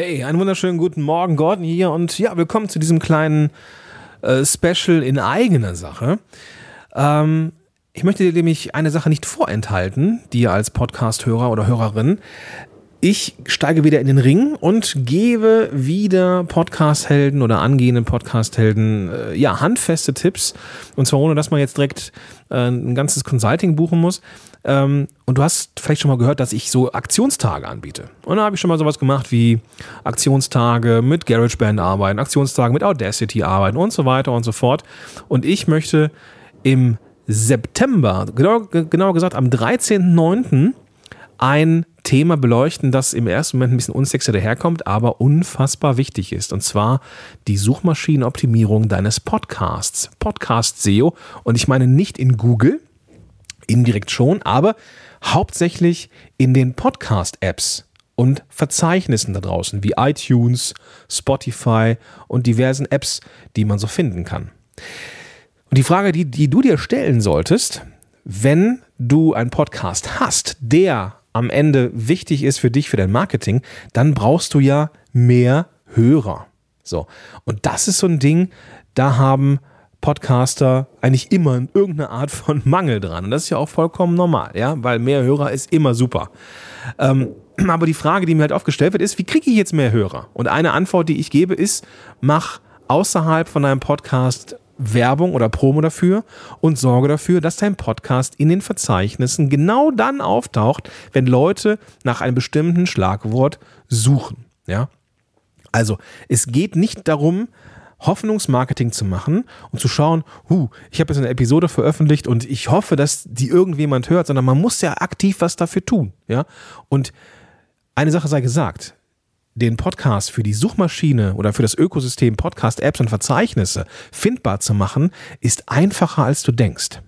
Hey, einen wunderschönen guten Morgen, Gordon hier und ja, willkommen zu diesem kleinen äh, Special in eigener Sache. Ähm, ich möchte dir nämlich eine Sache nicht vorenthalten, dir als Podcast-Hörer oder Hörerin. Ich steige wieder in den Ring und gebe wieder Podcast-Helden oder angehenden Podcast-Helden äh, ja, handfeste Tipps. Und zwar ohne, dass man jetzt direkt äh, ein ganzes Consulting buchen muss. Ähm, und du hast vielleicht schon mal gehört, dass ich so Aktionstage anbiete. Und da habe ich schon mal sowas gemacht wie Aktionstage mit GarageBand arbeiten, Aktionstage mit Audacity arbeiten und so weiter und so fort. Und ich möchte im September, genau, genau gesagt am 13.09., ein Thema beleuchten, das im ersten Moment ein bisschen unsexy daherkommt, aber unfassbar wichtig ist. Und zwar die Suchmaschinenoptimierung deines Podcasts. Podcast SEO. Und ich meine nicht in Google, indirekt schon, aber hauptsächlich in den Podcast-Apps und Verzeichnissen da draußen, wie iTunes, Spotify und diversen Apps, die man so finden kann. Und die Frage, die, die du dir stellen solltest, wenn du einen Podcast hast, der am Ende wichtig ist für dich, für dein Marketing, dann brauchst du ja mehr Hörer. So. Und das ist so ein Ding, da haben Podcaster eigentlich immer irgendeine Art von Mangel dran. Und das ist ja auch vollkommen normal, ja, weil mehr Hörer ist immer super. Ähm, aber die Frage, die mir halt aufgestellt wird, ist, wie kriege ich jetzt mehr Hörer? Und eine Antwort, die ich gebe, ist, mach außerhalb von deinem Podcast Werbung oder Promo dafür und sorge dafür, dass dein Podcast in den Verzeichnissen genau dann auftaucht, wenn Leute nach einem bestimmten Schlagwort suchen. Ja? Also, es geht nicht darum, Hoffnungsmarketing zu machen und zu schauen, hu, ich habe jetzt eine Episode veröffentlicht und ich hoffe, dass die irgendjemand hört, sondern man muss ja aktiv was dafür tun, ja? Und eine Sache sei gesagt, den Podcast für die Suchmaschine oder für das Ökosystem Podcast-Apps und Verzeichnisse findbar zu machen, ist einfacher als du denkst.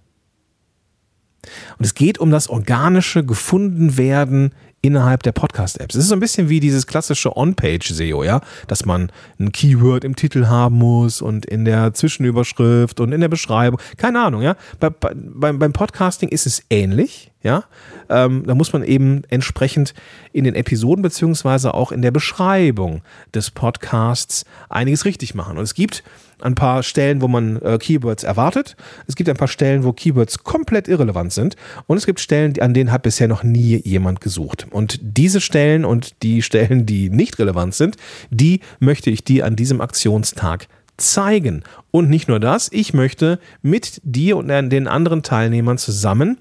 Und es geht um das organische Gefundenwerden innerhalb der Podcast-Apps. Es ist so ein bisschen wie dieses klassische On-Page-SEO, ja, dass man ein Keyword im Titel haben muss und in der Zwischenüberschrift und in der Beschreibung. Keine Ahnung, ja. Bei, bei, beim Podcasting ist es ähnlich, ja. Ähm, da muss man eben entsprechend in den Episoden beziehungsweise auch in der Beschreibung des Podcasts einiges richtig machen. Und es gibt ein paar Stellen, wo man äh, Keywords erwartet. Es gibt ein paar Stellen, wo Keywords komplett irrelevant sind. Und es gibt Stellen, an denen hat bisher noch nie jemand gesucht. Und diese Stellen und die Stellen, die nicht relevant sind, die möchte ich dir an diesem Aktionstag zeigen. Und nicht nur das, ich möchte mit dir und den anderen Teilnehmern zusammen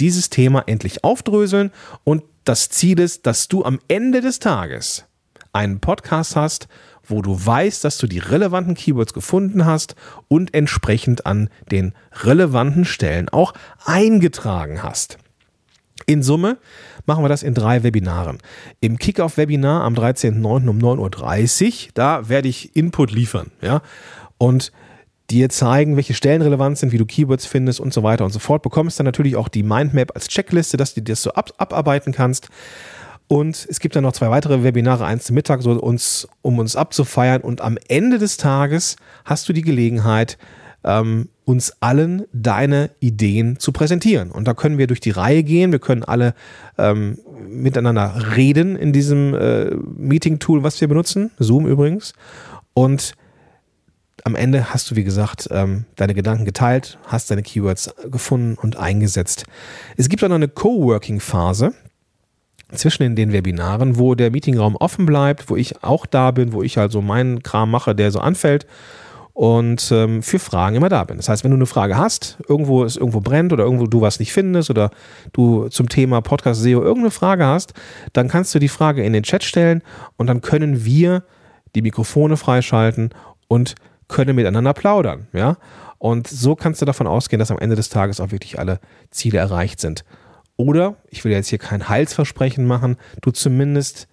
dieses Thema endlich aufdröseln. Und das Ziel ist, dass du am Ende des Tages einen Podcast hast, wo du weißt, dass du die relevanten Keywords gefunden hast und entsprechend an den relevanten Stellen auch eingetragen hast. In Summe machen wir das in drei Webinaren. Im Kickoff-Webinar am 13.09. um 9.30 Uhr, da werde ich Input liefern. Ja? Und dir zeigen, welche Stellen relevant sind, wie du Keywords findest und so weiter und so fort. Bekommst dann natürlich auch die Mindmap als Checkliste, dass du das so ab abarbeiten kannst. Und es gibt dann noch zwei weitere Webinare, eins zum Mittag, so uns, um uns abzufeiern. Und am Ende des Tages hast du die Gelegenheit, ähm, uns allen deine Ideen zu präsentieren. Und da können wir durch die Reihe gehen, wir können alle ähm, miteinander reden in diesem äh, Meeting-Tool, was wir benutzen, Zoom übrigens. Und am Ende hast du, wie gesagt, ähm, deine Gedanken geteilt, hast deine Keywords gefunden und eingesetzt. Es gibt auch noch eine Coworking-Phase zwischen den Webinaren, wo der Meetingraum offen bleibt, wo ich auch da bin, wo ich also meinen Kram mache, der so anfällt und ähm, für Fragen immer da bin. Das heißt, wenn du eine Frage hast, irgendwo es irgendwo brennt oder irgendwo du was nicht findest oder du zum Thema Podcast SEO irgendeine Frage hast, dann kannst du die Frage in den Chat stellen und dann können wir die Mikrofone freischalten und können miteinander plaudern, ja? Und so kannst du davon ausgehen, dass am Ende des Tages auch wirklich alle Ziele erreicht sind. Oder, ich will jetzt hier kein Heilsversprechen machen, du zumindest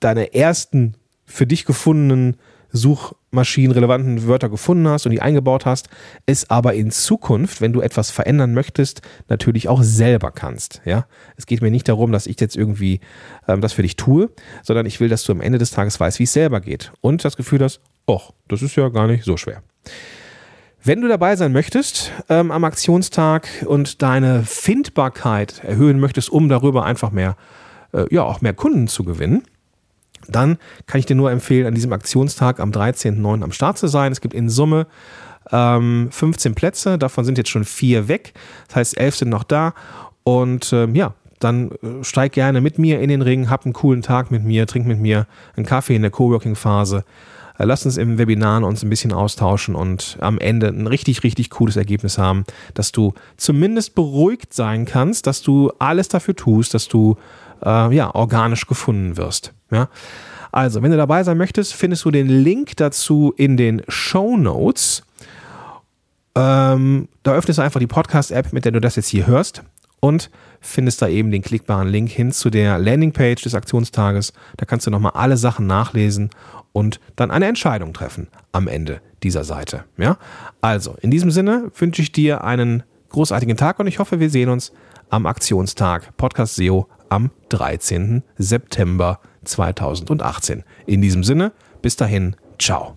deine ersten für dich gefundenen suchmaschinenrelevanten Wörter gefunden hast und die eingebaut hast, es aber in Zukunft, wenn du etwas verändern möchtest, natürlich auch selber kannst. Ja, es geht mir nicht darum, dass ich jetzt irgendwie ähm, das für dich tue, sondern ich will, dass du am Ende des Tages weißt, wie es selber geht und das Gefühl hast, oh, das ist ja gar nicht so schwer. Wenn du dabei sein möchtest ähm, am Aktionstag und deine Findbarkeit erhöhen möchtest, um darüber einfach mehr, äh, ja, auch mehr Kunden zu gewinnen, dann kann ich dir nur empfehlen, an diesem Aktionstag am 13.09. am Start zu sein. Es gibt in Summe ähm, 15 Plätze, davon sind jetzt schon vier weg. Das heißt, elf sind noch da. Und ähm, ja, dann äh, steig gerne mit mir in den Ring, hab einen coolen Tag mit mir, trink mit mir einen Kaffee in der Coworking-Phase. Äh, lass uns im Webinar uns ein bisschen austauschen und am Ende ein richtig, richtig cooles Ergebnis haben, dass du zumindest beruhigt sein kannst, dass du alles dafür tust, dass du äh, ja, organisch gefunden wirst. Ja? Also, wenn du dabei sein möchtest, findest du den Link dazu in den Show Notes. Ähm, da öffnest du einfach die Podcast-App, mit der du das jetzt hier hörst und findest da eben den klickbaren Link hin zu der Landingpage des Aktionstages. Da kannst du nochmal alle Sachen nachlesen und dann eine Entscheidung treffen am Ende dieser Seite. Ja? Also, in diesem Sinne wünsche ich dir einen großartigen Tag und ich hoffe, wir sehen uns am Aktionstag Podcast SEO am 13. September 2018. In diesem Sinne, bis dahin, ciao.